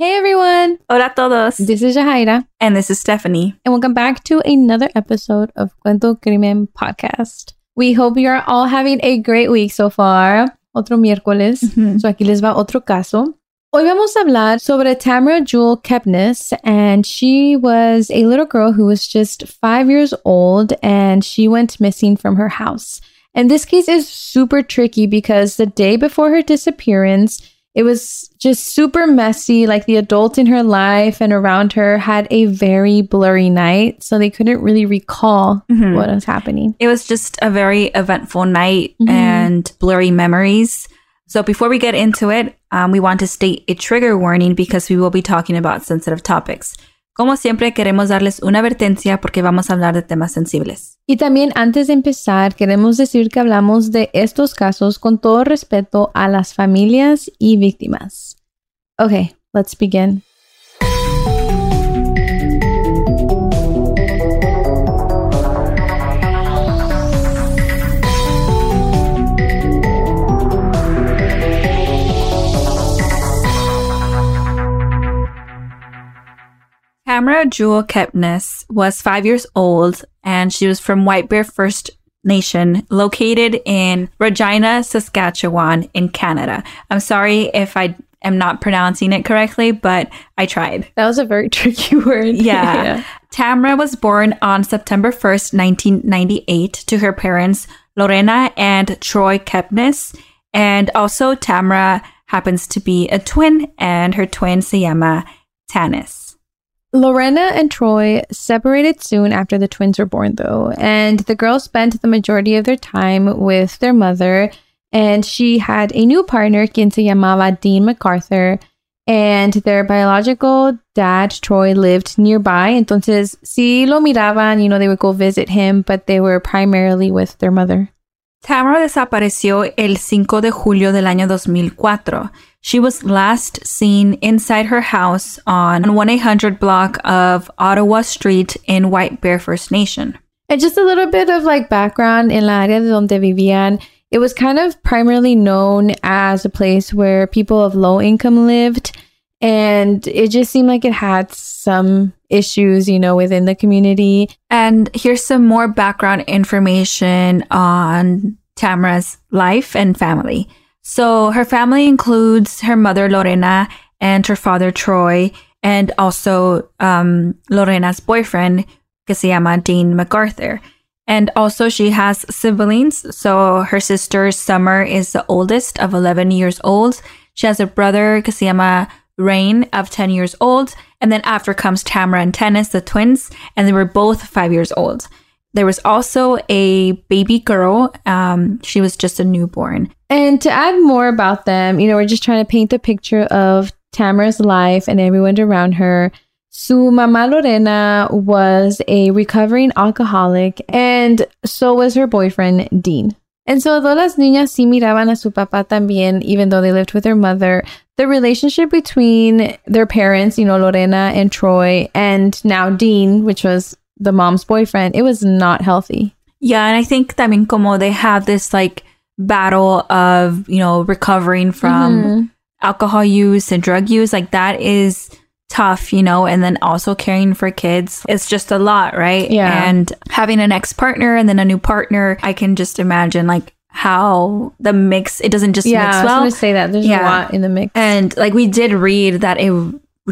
Hey everyone, Hola a todos. this is Jahaira, And this is Stephanie. and welcome back to another episode of Cuento Crimen Podcast. We hope you are all having a great week so far. Otro miércoles. Mhm. So aquí les va otro caso. Hoy vamos a hablar sobre Tamara Jewel Keepness, and she was a little girl who was just five years old, and she went missing from her house. And this case is super tricky because the day before her disappearance, it was just super messy. Like the adults in her life and around her had a very blurry night, so they couldn't really recall Mhm. what was happening. It was just a very eventful night Mhm. and blurry memories. So before we get into it, um, we want to state a trigger warning because we will be talking about sensitive topics. Como siempre, queremos darles una advertencia porque vamos a hablar de temas sensibles. Y también antes de empezar, queremos decir que hablamos de estos casos con todo respeto a las familias y víctimas. Okay, let's begin. Tamara Jewel Keepness was five years old and she was from White Bear First Nation located in Regina, Saskatchewan in Canada. I'm sorry if I am not pronouncing it correctly, but I tried. That was a very tricky word. Yeah. Tamara was born on September 1st, 1998 to her parents Lorena and Troy Keepness. And also Tamara happens to be a twin and her twin se llama Tanis. Lorena and Troy separated soon after the twins were born, though, and the girls spent the majority of their time with their mother. And she had a new partner, quien se llamaba Dean MacArthur, and their biological dad, Troy, lived nearby. Entonces, si lo miraban, you know, they would go visit him, but they were primarily with their mother. Tamara desapareció el 5 de julio del año 2004. She was last seen inside her house on 1-800 block of Ottawa Street in White Bear First Nation. And just a little bit of like background in la área de donde vivían. It was kind of primarily known as a place where people of low income lived. And it just seemed like it had some issues, you know, within the community. And here's some more background information on Tamara's life and family. So her family includes her mother Lorena and her father Troy, and also um, Lorena's boyfriend, que se llama Dean MacArthur. And also she has siblings. So her sister Summer is the oldest of 11 years old. She has a brother que se llama Rain of 10 years old. And then after comes Tamara and Tanis, the twins, and they were both five years old. There was also a baby girl. Um, she was just a newborn. And to add more about them, you know, we're just trying to paint the picture of Tamara's life and everyone around her. Su mamá Lorena was a recovering alcoholic, and so was her boyfriend, Dean. And so, though las niñas sí miraban a su papá también, even though they lived with their mother, the relationship between their parents, you know, Lorena and Troy, and now Dean, which was the mom's boyfriend, it was not healthy. Yeah, and I think también como they have this like battle of, you know, recovering from Mhm. alcohol use and drug use, like that is tough, you know, and then also caring for kids. It's just a lot, right? Yeah. And having an ex partner and then a new partner, I can just imagine like how the mix, it doesn't just yeah, mix I was well. to say that. There's Yeah. a lot in the mix. And like we did read that it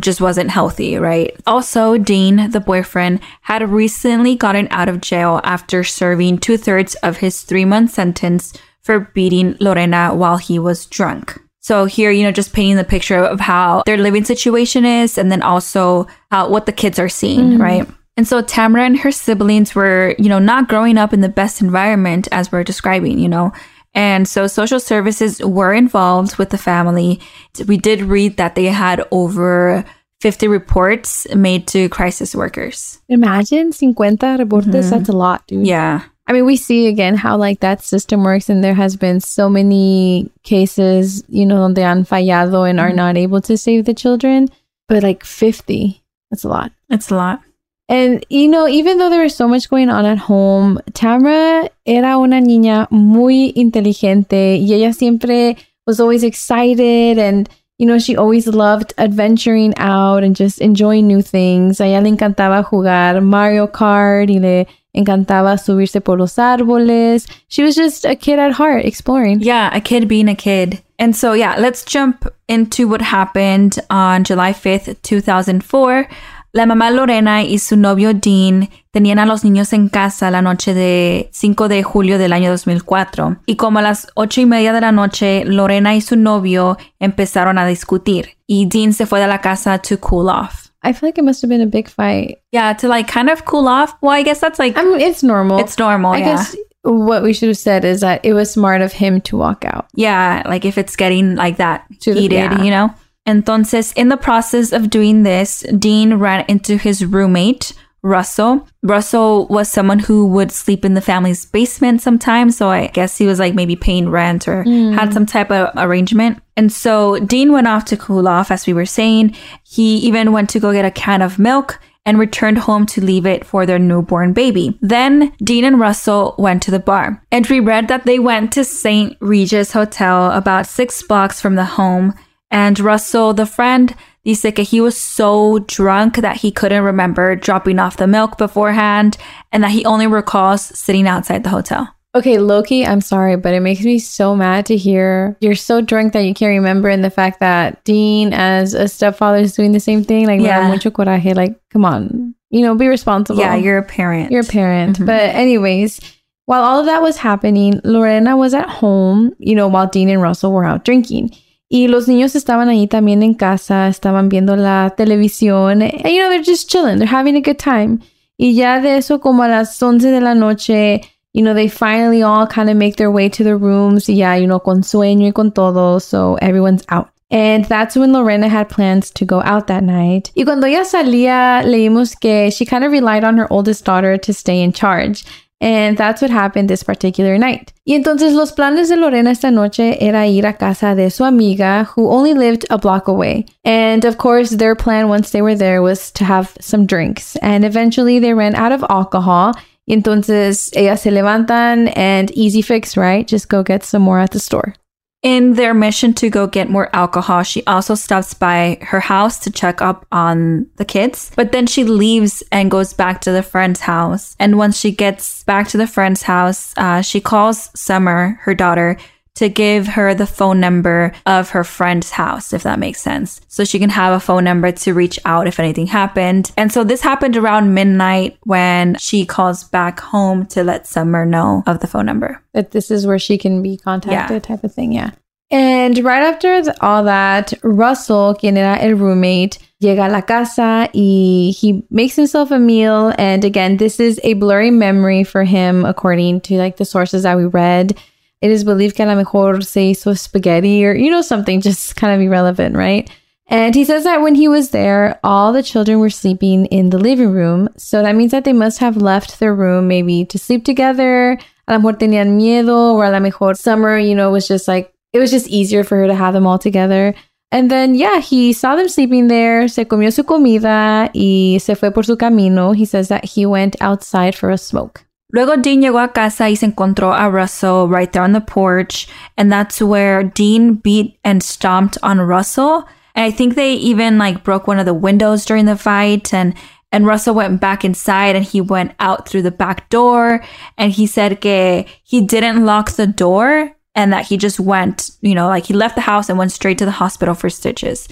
just wasn't healthy, right? Also, Dean, the boyfriend, had recently gotten out of jail after serving two thirds of his three month sentence for beating Lorena while he was drunk. So here, you know, just painting the picture of how their living situation is and then also how what the kids are seeing, mm-hmm. right? And so Tamara and her siblings were, you know, not growing up in the best environment as we're describing, you know. And so social services were involved with the family. We did read that they had over 50 reports made to crisis workers. Imagine 50 reportes. Mm-hmm. That's a lot, dude. Yeah. I mean, we see again how like that system works, and there has been so many cases, you know, donde han fallado and are mm-hmm. not able to save the children. But like 50, that's a lot. It's a lot. And, you know, even though there was so much going on at home, Tamara era una niña muy inteligente y ella siempre was always excited and, You know, she always loved adventuring out and just enjoying new things. A ella le encantaba jugar Mario Kart y le encantaba subirse por los árboles. She was just a kid at heart, exploring. Yeah, a kid being a kid. And so, yeah, let's jump into what happened on July 5th, 2004. La mamá Lorena y su novio Dean tenían a los niños en casa la noche de 5 de julio del año 2004. Y como a las ocho y media de la noche, Lorena y su novio empezaron a discutir. Y Dean se fue de la casa to cool off. I feel like it must have been a big fight. Yeah, to like kind of cool off. Well, I guess that's like, I mean, it's normal. it's normal. I yeah. guess what we should have said is that it was smart of him to walk out. Yeah, like if it's getting like that To the- heated, yeah. you know? Entonces, in the process of doing this, Dean ran into his roommate, Russell. Russell was someone who would sleep in the family's basement sometimes. So I guess he was like maybe paying rent or mm. had some type of arrangement. And so Dean went off to cool off, as we were saying. He even went to go get a can of milk and returned home to leave it for their newborn baby. Then Dean and Russell went to the bar. And we read that they went to St. Regis Hotel about six blocks from the home. And Russell, the friend, que he was so drunk that he couldn't remember dropping off the milk beforehand and that he only recalls sitting outside the hotel. Okay, Loki, I'm sorry, but it makes me so mad to hear you're so drunk that you can't remember, and the fact that Dean, as a stepfather, is doing the same thing. Like, Yeah. mucho coraje. Like, come on, you know, be responsible. Yeah, you're a parent. You're a parent. Mhm. But, anyways, while all of that was happening, Lorena was at home, you know, while Dean and Russell were out drinking. Y los niños estaban ahí también en casa, estaban viendo la televisión. And, you know, they're just chilling, they're having a good time. Y ya de eso, como a las 11 de la noche, you know, they finally all kind of make their way to their rooms. Y ya, you know, con sueño y con todo. So everyone's out. And that's when Lorena had plans to go out that night. Y cuando ella salía, leímos que she kind of relied on her oldest daughter to stay in charge. And that's what happened this particular night. Y entonces los planes de Lorena esta noche era ir a casa de su amiga who only lived a block away. And of course, their plan once they were there was to have some drinks. And eventually they ran out of alcohol. Y entonces ellas se levantan and easy fix, right? Just go get some more at the store. In their mission to go get more alcohol, she also stops by her house to check up on the kids. But then she leaves and goes back to the friend's house. And once she gets back to the friend's house, uh, she calls Summer, her daughter, to give her the phone number of her friend's house, if that makes sense. So she can have a phone number to reach out if anything happened. And so this happened around midnight when she calls back home to let Summer know of the phone number. that this is where she can be contacted, Yeah. type of thing. Yeah. And right after all that, Russell, quien era el roommate, llega a la casa y he makes himself a meal. And again, this is a blurry memory for him, according to like the sources that we read. It is believed que a lo mejor se hizo spaghetti or, you know, something just kind of irrelevant, right? And he says that when he was there, all the children were sleeping in the living room. So that means that they must have left their room maybe to sleep together. A lo mejor tenían miedo, or a lo mejor Summer, you know, was just like, it was just easier for her to have them all together. And then, yeah, he saw them sleeping there, se comió su comida y se fue por su camino. He says that he went outside for a smoke. Luego Dean llegó a casa y se encontró a Russell right there on the porch. And that's where Dean beat and stomped on Russell. And I think they even like broke one of the windows during the fight. And and Russell went back inside and he went out through the back door. And he said que he didn't lock the door and that he just went, you know, like he left the house and went straight to the hospital for stitches.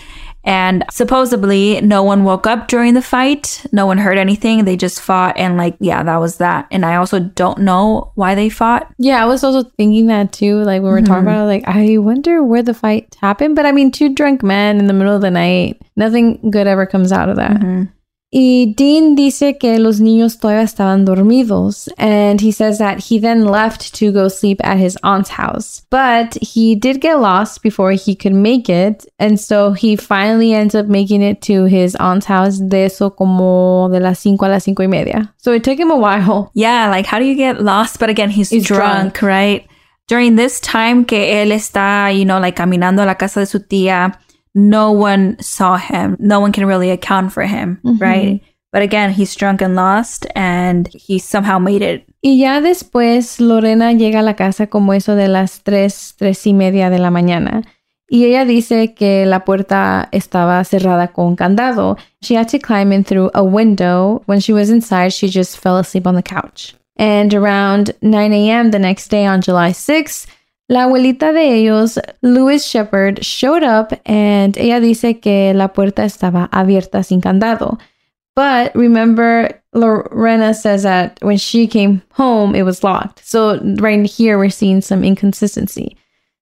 And supposedly no one woke up during the fight. No one heard anything. They just fought and like, yeah, that was that. And I also don't know why they fought. Yeah, I was also thinking that too. Like when we we're talking Mhm. about it, like I wonder where the fight happened. But I mean, two drunk men in the middle of the night, nothing good ever comes out of that. Y Dean dice que los niños todavía estaban dormidos, and he says that he then left to go sleep at his aunt's house. But he did get lost before he could make it, and so he finally ends up making it to his aunt's house de eso como de las cinco a las cinco y media. So it took him a while. Yeah, like how do you get lost? But again, he's, He's drunk, drunk. right? During this time que él está, you know, like caminando a la casa de su tía, no one saw him. No one can really account for him, Mhm. right? But again, he's drunk and lost and he somehow made it. Y ya después Lorena llega a la casa como eso de las tres, tres y media de la mañana. Y ella dice que la puerta estaba cerrada con candado. She had to climb in through a window. When she was inside, she just fell asleep on the couch. And around 9 a.m. the next day on July 6th, la abuelita de ellos, Louis Shepard, showed up and ella dice que la puerta estaba abierta sin candado. But remember, Lorena says that when she came home, it was locked. So right here, we're seeing some inconsistency.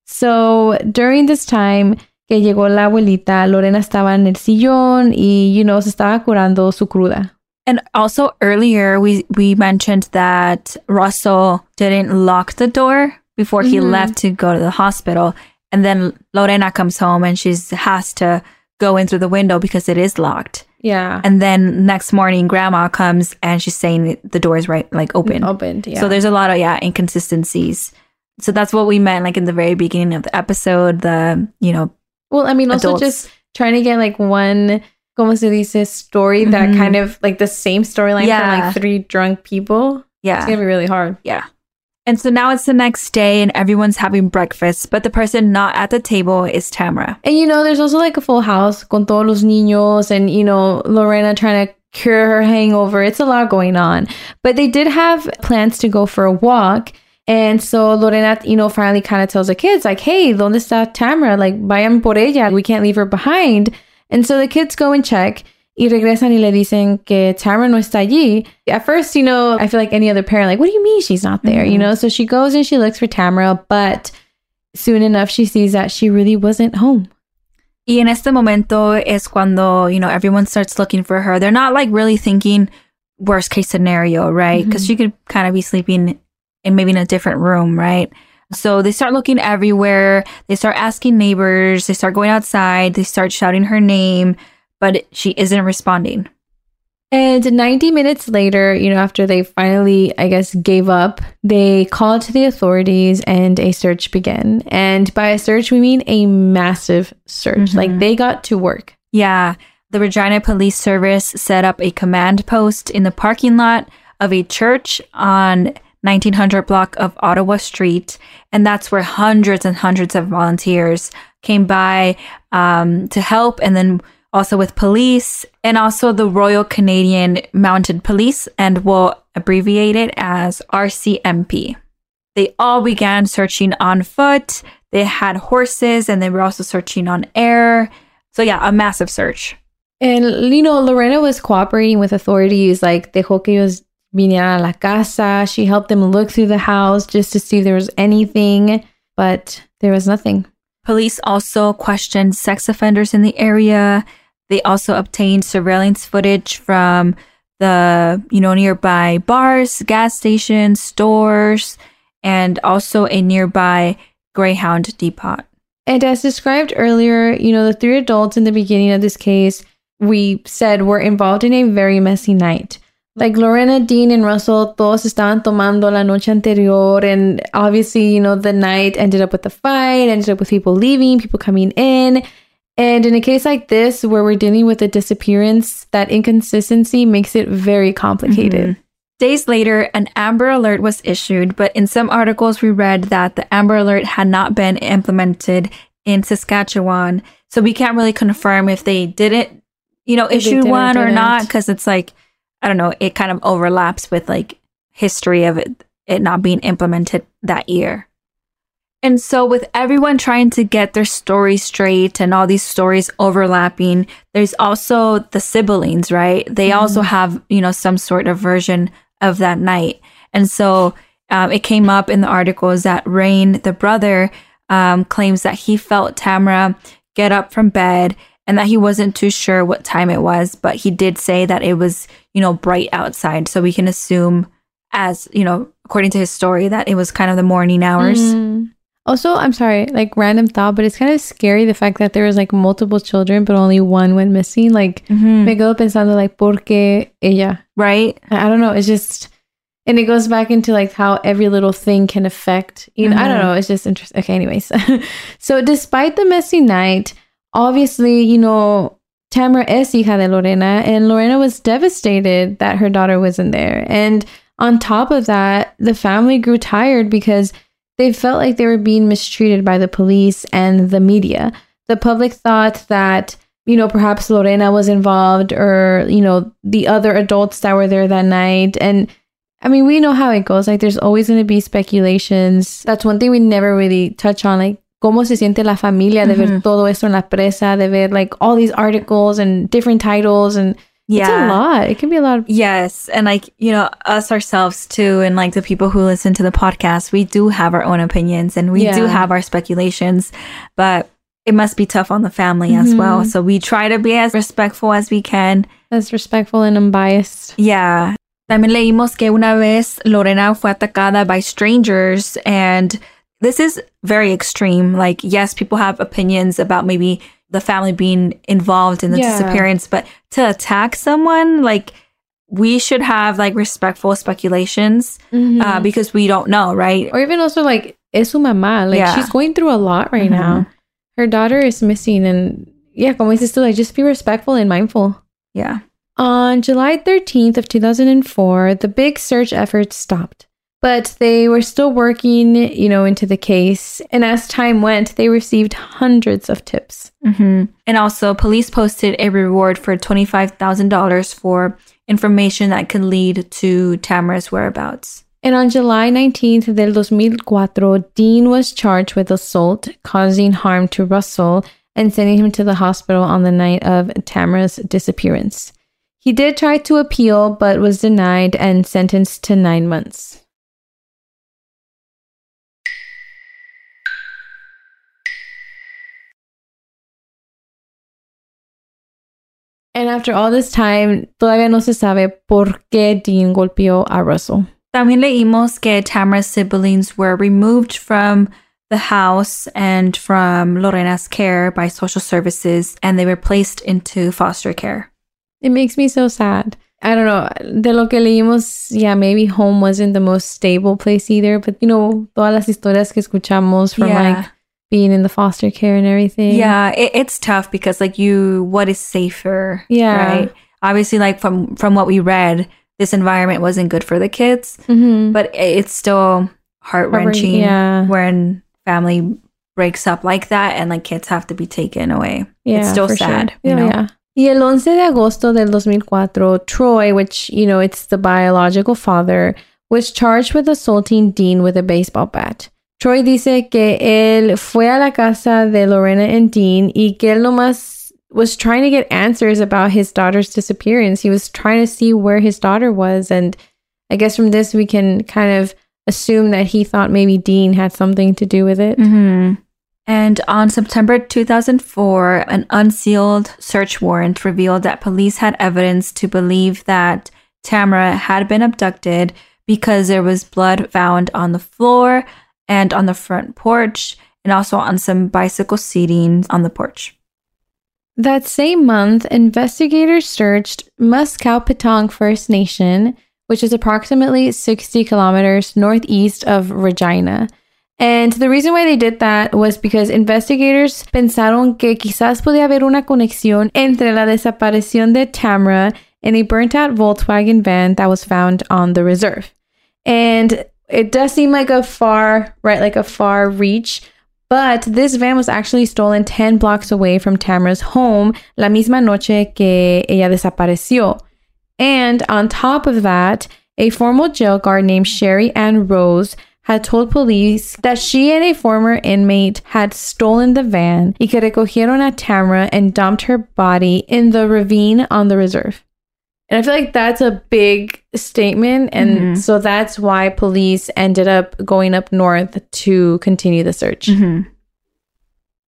So during this time que llegó la abuelita, Lorena estaba en el sillón y, you know, se estaba curando su cruda. And also earlier, we, we mentioned that Russell didn't lock the door before he Mhm. left to go to the hospital. And then Lorena comes home and she has to go in through the window because it is locked. Yeah. And then next morning, grandma comes and she's saying the door is right, like open. Opened, yeah. So there's a lot of, yeah, inconsistencies. So that's what we meant, like in the very beginning of the episode, the, you know, well, I mean, also adults. just trying to get like one, como se dice, story that Mhm. kind of like the same storyline from like three drunk people. Yeah. It's gonna be really hard. Yeah. And so now it's the next day and everyone's having breakfast, but the person not at the table is Tamara. And you know, there's also like a full house con todos los niños and you know, Lorena trying to cure her hangover. It's a lot going on. But they did have plans to go for a walk. And so Lorena, you know, finally kind of tells the kids, like, hey, ¿dónde está Tamara? Like, vayan por ella. We can't leave her behind. And so the kids go and check. Y regresan y le dicen que Tamara no está allí. At first, you know, I feel like any other parent, like, what do you mean she's not there? You Mhm. know, so she goes and she looks for Tamara, but soon enough, she sees that she really wasn't home. Y en este momento es cuando, you know, everyone starts looking for her. They're not like really thinking worst case scenario, right? Because Mhm. she could kind of be sleeping in maybe in a different room, right? So they start looking everywhere. They start asking neighbors. They start going outside. They start shouting her name, but she isn't responding. And 90 minutes later, you know, after they finally, I guess, gave up, they called to the authorities and a search began. And by a search, we mean a massive search. Mhm. Like they got to work. Yeah, the Regina Police Service set up a command post in the parking lot of a church on 1900 block of Ottawa Street, and that's where hundreds and hundreds of volunteers came by um, to help, and then also with police and also the Royal Canadian Mounted Police, and we'll abbreviate it as RCMP. They all began searching on foot. They had horses, and they were also searching on air. So yeah, a massive search. And, you know, Lorena was cooperating with authorities, like dejó que ellos vinieran a la casa. She helped them look through the house just to see if there was anything, but there was nothing. Police also questioned sex offenders in the area. They also obtained surveillance footage from the, you know, nearby bars, gas stations, stores, and also a nearby Greyhound depot. And as described earlier, you know, the three adults in the beginning of this case, we said were involved in a very messy night. Like Lorena, Dean, and Russell, todos estaban tomando la noche anterior. And obviously, you know, the night ended up with a fight, ended up with people leaving, people coming in. And in a case like this, where we're dealing with a disappearance, that inconsistency makes it very complicated. Mhm. Days later, an Amber Alert was issued, but in some articles we read that the Amber Alert had not been implemented in Saskatchewan. So we can't really confirm if they didn't, you know, issue did one or not, because it's like, I don't know, it kind of overlaps with like history of it, it not being implemented that year. And so, with everyone trying to get their story straight and all these stories overlapping, there's also the siblings, right? They also have, you know, some sort of version of that night. And so, um, it came up in the articles that Rain, the brother, um, claims that he felt Tamara get up from bed and that he wasn't too sure what time it was, but he did say that it was, you know, bright outside. So we can assume, as, you know, according to his story, that it was kind of the morning hours. Mm. Also, I'm sorry, like random thought, but it's kind of scary the fact that there was like multiple children, but only one went missing. Like, Mhm. me quedo pensando, like, ¿por qué ella? Right? I I don't know. It's just, and it goes back into like how every little thing can affect, you know, I don't Mhm. know. It's just interesting. Okay, anyways. so, despite the messy night, obviously, you know, Tamara es hija de Lorena, and Lorena was devastated that her daughter wasn't there. And on top of that, the family grew tired because they felt like they were being mistreated by the police and the media. The public thought that, you know, perhaps Lorena was involved or, you know, the other adults that were there that night. And I mean, we know how it goes. Like, there's always going to be speculations. That's one thing we never really touch on. Like, cómo se siente la familia de ver todo esto en la presa, de ver like all these articles and different titles. And it's a lot. It can be a lot. Of, Yes. And like, you know, us ourselves too, and like the people who listen to the podcast, we do have our own opinions and we do have our speculations, but it must be tough on the family as mm-hmm. well. So we try to be as respectful as we can. as respectful and unbiased. Yeah. También leímos que una vez Lorena fue atacada by strangers and this is very extreme. Like, yes, people have opinions about maybe the family being involved in the Yeah. disappearance, but to attack someone, like, we should have like respectful speculations uh, because we don't know, right? or even also like, es su mamá. Like, Yeah. she's going through a lot right Mhm. now. Her daughter is missing. And yeah, como dices tú, like, just be respectful and mindful. Yeah. On July 13th of 2004, the big search efforts stopped. But they were still working, you know, into the case. And as time went, they received hundreds of tips. hmm And also, police posted a reward for $25,000 for information that could lead to Tamara's whereabouts. And on July 19th del 2004, Dean was charged with assault, causing harm to Russell, and sending him to the hospital on the night of Tamara's disappearance. He did try to appeal, but was denied and sentenced to nine months. And after all this time, todavía no se sabe por qué Dean golpeó a Russell. También leímos que Tamara's siblings were removed from the house and from Lorena's care by social services, and they were placed into foster care. It makes me so sad. I don't know. De lo que leímos, yeah, maybe home wasn't the most stable place either. But you know, todas las historias que escuchamos from like being in the foster care and everything. yeah, it, it's tough because like you, what is safer? Yeah. right. Obviously, like from from what we read, this environment wasn't good for the kids, hmm but i- it's still heart wrenching. Yeah. when family breaks up like that and like kids have to be taken away. Yeah, it's still for sure. sad, you Yeah, know. yeah. Y el 11 de agosto del 2004, Troy, which, you know, it's the biological father, was charged with assaulting Dean with a baseball bat. Troy dice que él fue a la casa de Lorena and Dean y que él nomás was trying to get answers about his daughter's disappearance. He was trying to see where his daughter was. And I guess from this, we can kind of assume that he thought maybe Dean had something to do with it. Mm-hmm. And on September 2004, an unsealed search warrant revealed that police had evidence to believe that Tamara had been abducted because there was blood found on the floor and on the front porch and also on some bicycle seating on the porch. That same month, investigators searched Muscowpetung First Nation, which is approximately 60 kilometers northeast of Regina. And the reason why they did that was because investigators pensaron que quizás podía haber una conexión entre la desaparición de Tamara and a burnt out Volkswagen van that was found on the reserve. And it does seem like a far, right, like a far reach. But this van was actually stolen 10 blocks away from Tamara's home la misma noche que ella desapareció. And on top of that, a former jail guard named Sherry Ann Rose had told police that she and a former inmate had stolen the van y que recogieron a Tamara and dumped her body in the ravine on the reserve. And I feel like that's a big statement. And Mhm. so that's why police ended up going up north to continue the search. Mm-hmm.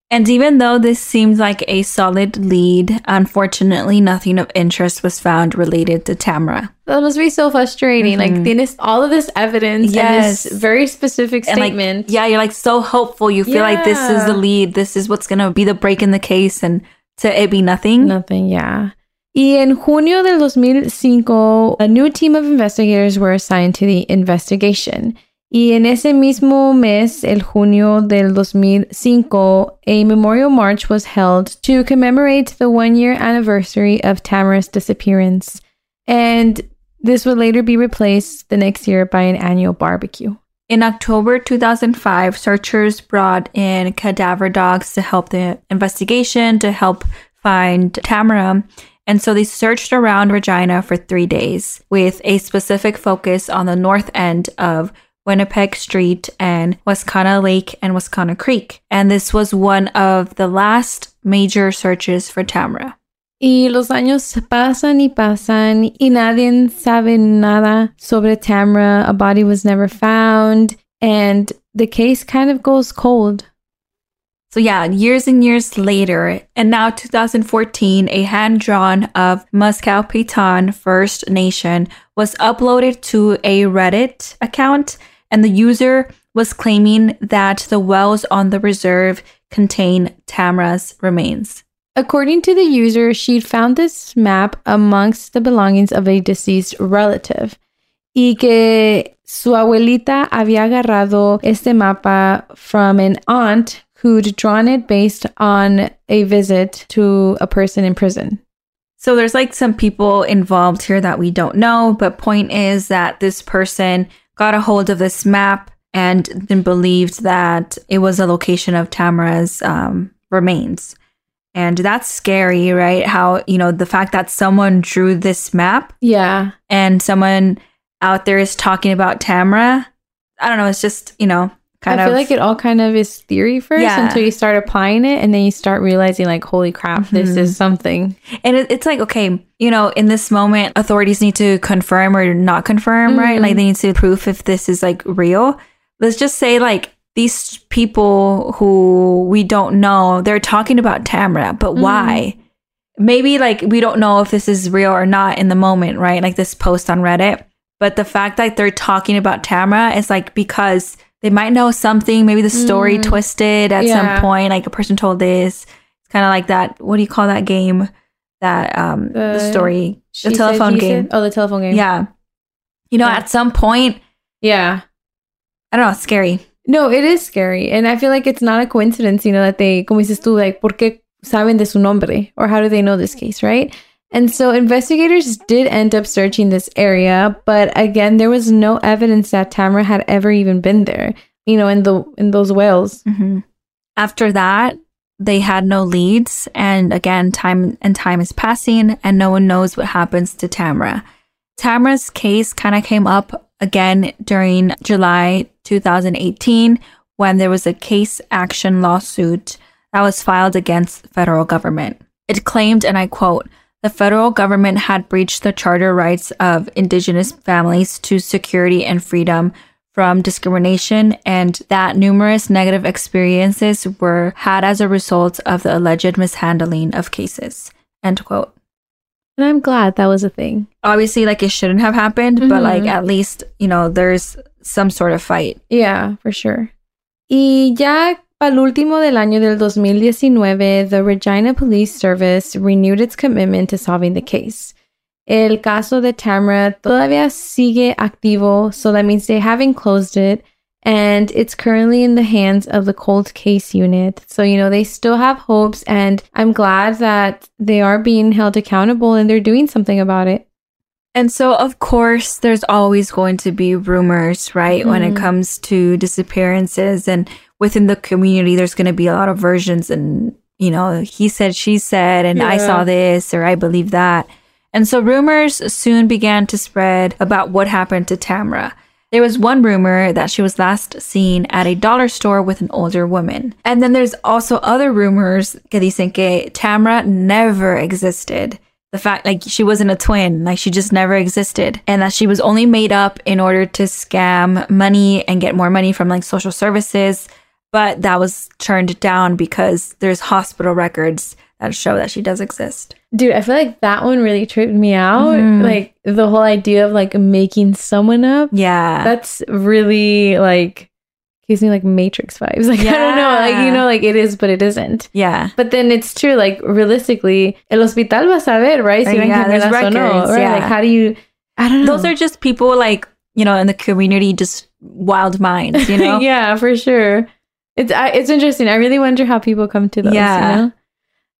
And even though this seems like a solid lead, unfortunately, nothing of interest was found related to Tamara. That must be so frustrating. Like, Mhm. tienes all of this evidence Yes. and this very specific And like, statement. yeah, you're like so hopeful. You feel like this is the lead. This is what's gonna be the break in the case, and to it be nothing. Nothing, yeah. Y en junio del 2005, a new team of investigators were assigned to the investigation. Y en ese mismo mes, el junio del 2005, a memorial march was held to commemorate the one year anniversary of Tamara's disappearance. And this would later be replaced the next year by an annual barbecue. In October 2005, searchers brought in cadaver dogs to help the investigation, to help find Tamara. And so they searched around Regina for three days with a specific focus on the north end of Winnipeg Street and Wascana Lake and Wascana Creek. And this was one of the last major searches for Tamara. Y los años pasan y pasan y nadie sabe nada sobre Tamara. A body was never found and the case kind of goes cold. So yeah, years and years later, and now 2014, a hand drawn of Muscowpetung First Nation was uploaded to a Reddit account, and the user was claiming that the wells on the reserve contain Tamara's remains. According to the user, she'd found this map amongst the belongings of a deceased relative y que su abuelita había agarrado este mapa from an aunt who'd drawn it based on a visit to a person in prison. So there's like some people involved here that we don't know, but point is that this person got a hold of this map and then believed that it was a location of Tamara's um, remains. And that's scary, right? How, you know, the fact that someone drew this map. Yeah. And someone out there is talking about Tamara. I don't know. It's just, you know, kind I of. feel like it all kind of is theory first Yeah. until you start applying it and then you start realizing, like, holy crap, this Mhm. is something. And it, it's like, okay, you know, in this moment, authorities need to confirm or not confirm, right? Mhm. Like they need to prove if this is like real. Let's just say, like, these people who we don't know, they're talking about Tamara, but why? Maybe like we don't know if this is real or not in the moment, right? Like this post on Reddit. But the fact that they're talking about Tamara is like because they might know something, maybe the story Mm. twisted at Yeah. some point, like a person told this. It's kind of like that. What do you call that game? That um the, The story, the telephone he game. said- Oh, the telephone game. Yeah. You know, Yeah. at some point, Yeah. I don't know, it's scary. No, it is scary. And I feel like it's not a coincidence, you know, that they, como dices tú, like, ¿por qué saben de su nombre? Or how do they know this case, right? And so investigators did end up searching this area, but again, there was no evidence that Tamara had ever even been there, you know, in the in those wells. hmm After that, they had no leads, and again, time and time is passing, and no one knows what happens to Tamara. Tamara's case kind of came up again during July 2018 when there was a case action lawsuit that was filed against federal government. It claimed, and I quote, the federal government had breached the charter rights of indigenous families to security and freedom from discrimination and that numerous negative experiences were had as a result of the alleged mishandling of cases. End quote. And I'm glad that was a thing. Obviously, like it shouldn't have happened, but like Mhm. at least, you know, there's some sort of fight. Yeah, for sure. Y ya el último del año del 2019, the Regina Police Service renewed its commitment to solving the case. El caso de Tamara todavía sigue activo, so that means they haven't closed it, and it's currently in the hands of the cold case unit. So, you know, they still have hopes, and I'm glad that they are being held accountable and they're doing something about it. And so, of course, there's always going to be rumors, right? When it Mhm. comes to disappearances and within the community, there's going to be a lot of versions and, you know, he said, she said, and I saw this or I believe that. And so rumors soon began to spread about what happened to Tamra. There was one rumor that she was last seen at a dollar store with an older woman. And then there's also other rumors que dicen que Tamara never existed. The fact like she wasn't a twin, like she just never existed. And that she was only made up in order to scam money and get more money from like social services. But that was turned down because there's hospital records that show that she does exist. Dude, I feel like that one really tripped me out. Mhm. Like the whole idea of like making someone up. Yeah. That's really like gives me like Matrix vibes. Like I don't know, like you know, like it is, but it isn't. yeah. But then it's true. Like realistically, el hospital va a saber, right? Si Right, yeah, there's gemelas no, right? yeah. Like how do you? I don't know. Those are just people like, you know, in the community, just wild minds, you know? yeah, for sure. It's I, it's interesting. I really wonder how people come to those. Yeah. You know?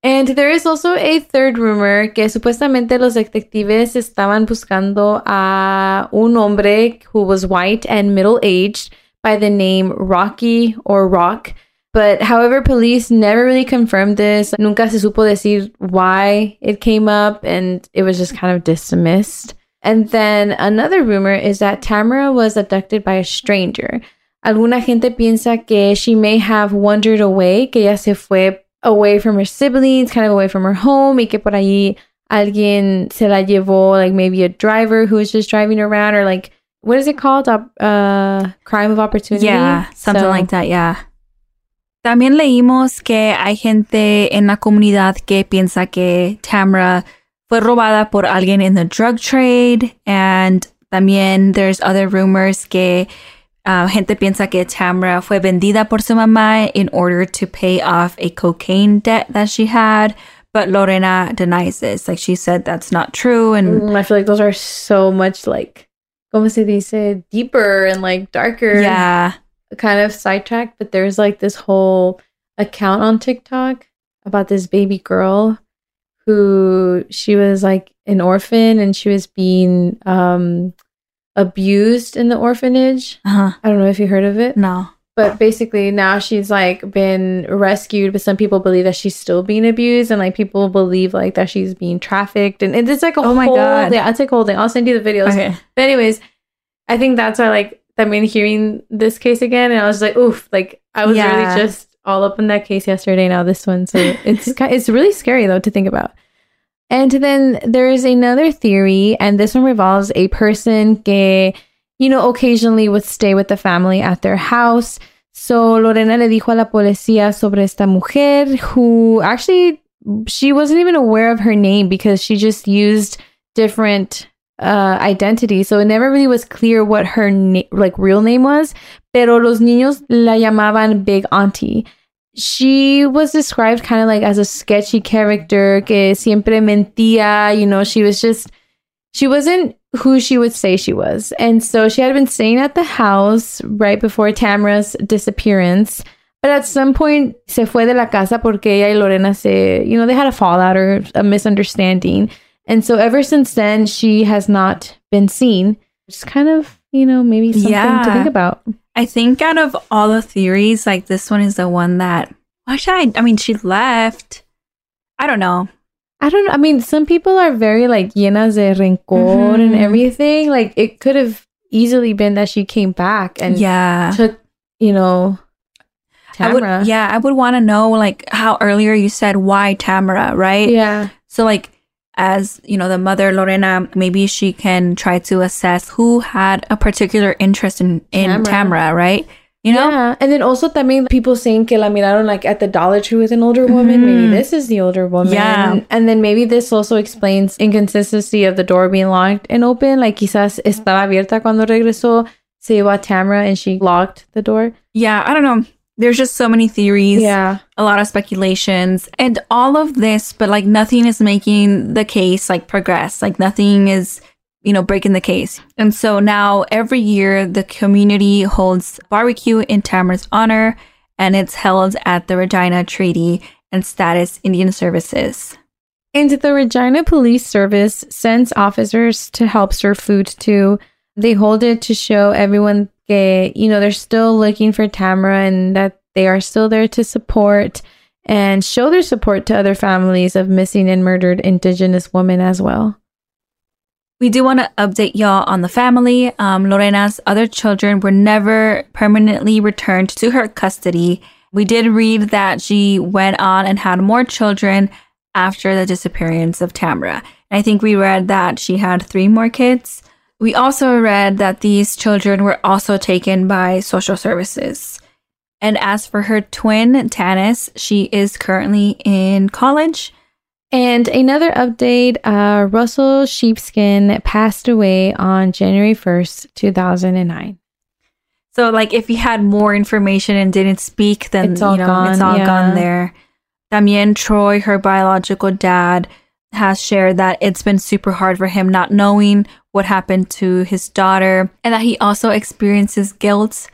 And there is also a third rumor que supuestamente los detectives estaban buscando a un hombre who was white and middle aged by the name Rocky or Rock. But however, police never really confirmed this. Nunca se supo decir why it came up, and it was just kind of dismissed. And then another rumor is that Tamara was abducted by a stranger. Alguna gente piensa que she may have wandered away, que ella se fue away from her siblings, kind of away from her home, y que por allí alguien se la llevó, like maybe a driver who was just driving around, or like, what is it called? Uh, crime of opportunity? Yeah, something So- like that, yeah. También leímos que hay gente en la comunidad que piensa que Tamara fue robada por alguien in the drug trade and también there's other rumors que uh, gente piensa que Tamara fue vendida por su mamá in order to pay off a cocaine debt that she had, but Lorena denies this. Like she said that's not true and Mm, I feel like those are so much like, como se dice, deeper and like darker. yeah. kind of sidetracked, but there's like this whole account on TikTok about this baby girl who she was like an orphan and she was being um abused in the orphanage. Uh-huh. I don't know if you heard of it, No. but basically now she's like been rescued, but some people believe that she's still being abused, and like people believe like that she's being trafficked, and it's like a Oh my God. yeah, it's like a whole thing. I'll send you the videos. Okay. But anyways, I think that's why like I mean hearing this case again, and I was like, oof, like I was Yeah. really just all up in that case yesterday. Now this one, so it's it's really scary though to think about. And then there is another theory, and this one revolves a person que you know occasionally would stay with the family at their house. So Lorena le dijo a la policía sobre esta mujer who actually she wasn't even aware of her name because she just used different uh identity so it never really was clear what her na- like real name was. Pero los niños la llamaban big auntie she was described kind of like as a sketchy character que siempre mentía you know she was just she wasn't who she would say she was and so she had been staying at the house right before tamara's disappearance but at some point se fue de la casa porque ella y lorena se you know they had a fallout or a misunderstanding and so ever since then, she has not been seen. It's kind of, you know, maybe something to think about. I think out of all the theories, like this one is the one that why should I I mean she left. I don't know. I don't know. I mean, some people are very like llenas de rencor and Mhm. everything. Like it could have easily been that she came back and yeah. took, you know, I would Tamara. yeah, I would want to know like how earlier you said why Tamara, right? Yeah. So like as you know, the mother Lorena, maybe she can try to assess who had a particular interest in in Tamara. Right? You know? Yeah. And then also también people saying que la miraron like at the Dollar Tree with an older woman. Maybe Mhm. this is the older woman. Yeah. And then maybe this also explains inconsistency of the door being locked and open. Like quizás estaba abierta cuando regresó, se llevó a Tamara and she locked the door. Yeah, I don't know. There's just so many theories. Yeah. a lot of speculations and all of this but like nothing is making the case like progress like nothing is you know breaking the case and so now every year the community holds barbecue in tamara's honor and it's held at the regina treaty and status indian services And the Regina Police Service sends officers to help serve food too. They hold it to show everyone that, you know, they're still looking for Tamara and that they are still there to support and show their support to other families of missing and murdered Indigenous women as well. We do want to update y'all on the family. Um, Lorena's other children were never permanently returned to her custody. We did read that she went on and had more children after the disappearance of Tamara. I think we read that she had three more kids. We also read that these children were also taken by social services. And as for her twin, Tanis, she is currently in college. And another update uh, Russell Sheepskin passed away on January 1st, 2009. So, like, if he had more information and didn't speak, then It's all you know it's gone, all yeah. gone there. Damien Troy, her biological dad, has shared that it's been super hard for him not knowing what happened to his daughter, and that he also experiences guilt.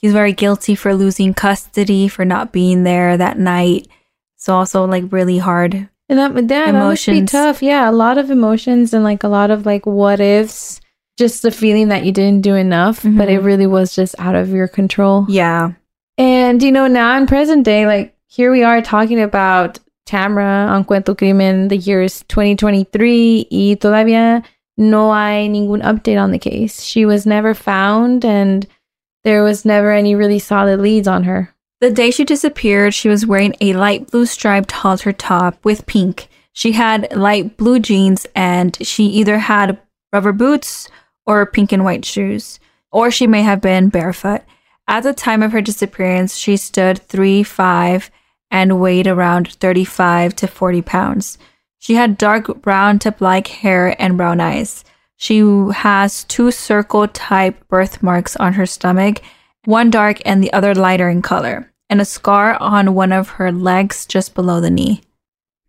He's very guilty for losing custody, for not being there that night. So, also like really hard. And that, yeah, that must be tough. Yeah, a lot of emotions and like a lot of like what ifs. just the feeling that you didn't do enough, mm-hmm. but it really was just out of your control. Yeah. And you know, now in present day, like here we are talking about Tamra on Cuento Crimen, the year is 2023, y todavía no hay ningún update on the case. She was never found, and there was never any really solid leads on her. The day she disappeared, she was wearing a light blue striped halter top with pink. She had light blue jeans and she either had rubber boots or pink and white shoes, or she may have been barefoot. At the time of her disappearance, she stood 3 5 and weighed around 35 to 40 pounds. She had dark brown tip like hair and brown eyes. She has two circle type birthmarks on her stomach one dark and the other lighter in color, and a scar on one of her legs just below the knee.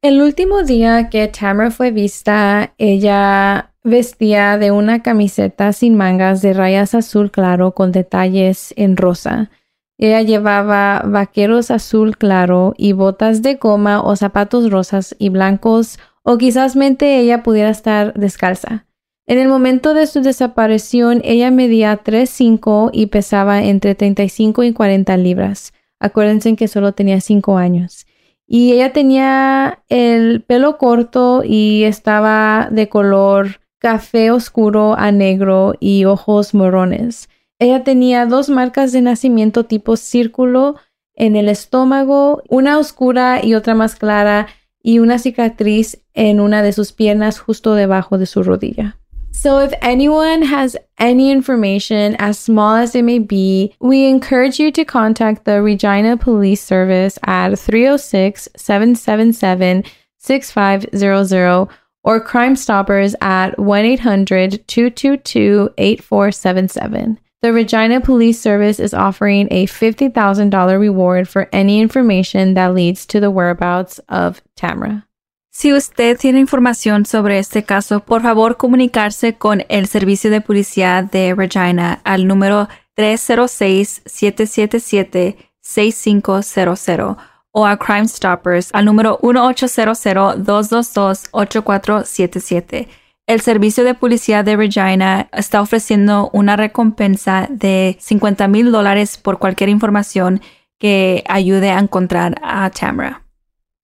El último día que Tamara fue vista, ella vestía de una camiseta sin mangas de rayas azul claro con detalles en rosa. Ella llevaba vaqueros azul claro y botas de goma o zapatos rosas y blancos, o quizás mente ella pudiera estar descalza. En el momento de su desaparición, ella medía 3'5 y pesaba entre 35 y 40 libras. Acuérdense que solo tenía 5 años. Y ella tenía el pelo corto y estaba de color café oscuro a negro y ojos morrones. Ella tenía dos marcas de nacimiento tipo círculo en el estómago, una oscura y otra más clara, y una cicatriz en una de sus piernas justo debajo de su rodilla. So, if anyone has any information, as small as it may be, we encourage you to contact the Regina Police Service at 306 777 6500 or Crime Stoppers at 1 800 222 8477. The Regina Police Service is offering a $50,000 reward for any information that leads to the whereabouts of Tamra. Si usted tiene información sobre este caso, por favor comunicarse con el Servicio de Policía de Regina al número 306-777-6500 o a Crime Stoppers al número 1800-222-8477. El Servicio de Policía de Regina está ofreciendo una recompensa de 50 mil dólares por cualquier información que ayude a encontrar a Tamara.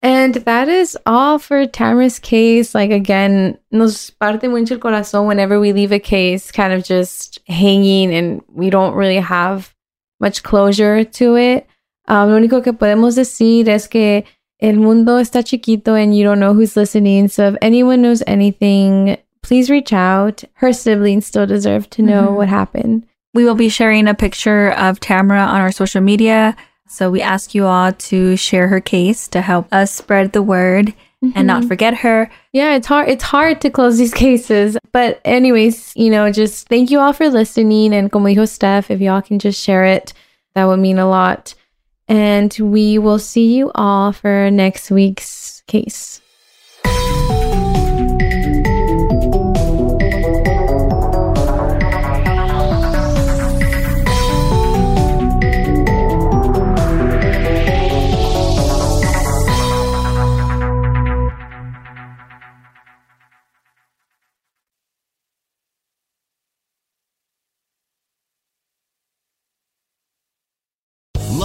And that is all for Tamara's case. Like, again, nos parte mucho el corazón whenever we leave a case kind of just hanging and we don't really have much closure to it. Um, lo único que podemos decir es que el mundo está chiquito and you don't know who's listening. So if anyone knows anything, please reach out. Her siblings still deserve to know Mhm. what happened. We will be sharing a picture of Tamara on our social media. So we ask you all to share her case to help us spread the word and not forget her. Yeah, it's hard. It's hard to close these cases. But anyways, you know, just thank you all for listening. And como dijo Steph, if y'all can just share it, that would mean a lot. And we will see you all for next week's case.